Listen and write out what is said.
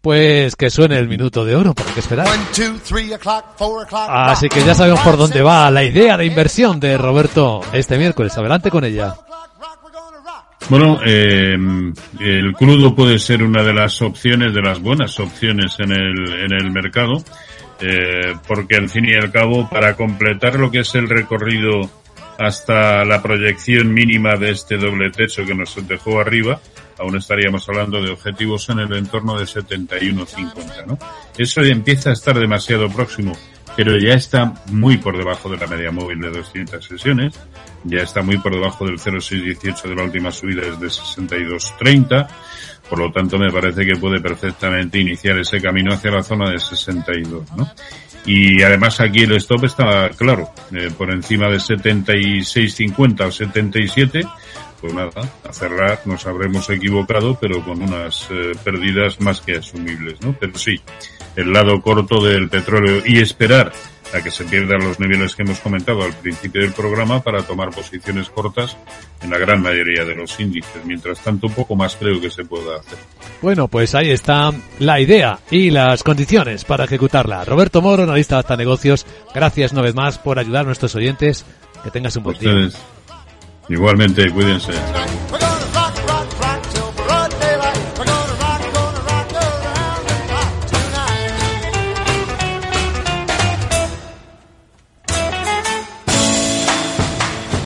Pues que suene el minuto de oro, ¿para qué esperar? Así que ya sabemos por dónde va la idea de inversión de Roberto este miércoles. Adelante con ella. Bueno, eh, el crudo puede ser una de las opciones, de las buenas opciones en el, en el mercado, eh, porque al fin y al cabo, para completar lo que es el recorrido hasta la proyección mínima de este doble techo que nos dejó arriba, aún estaríamos hablando de objetivos en el entorno de 71.50, ¿no? Eso empieza a estar demasiado próximo, pero ya está muy por debajo de la media móvil de 200 sesiones, ya está muy por debajo del 0,618 de la última subida desde 62.30, por lo tanto me parece que puede perfectamente iniciar ese camino hacia la zona de 62, ¿no? Y además aquí el stop está claro, eh, por encima de 76.50 o 77, pues nada, a cerrar nos habremos equivocado, pero con unas eh, pérdidas más que asumibles, ¿no? Pero sí, el lado corto del petróleo y esperar a que se pierdan los niveles que hemos comentado al principio del programa para tomar posiciones cortas en la gran mayoría de los índices. Mientras tanto, un poco más creo que se pueda hacer. Bueno, pues ahí está la idea y las condiciones para ejecutarla. Roberto Moro, analista de hasta negocios, gracias una vez más por ayudar a nuestros oyentes. Que tengas un buen día. Igualmente, cuídense.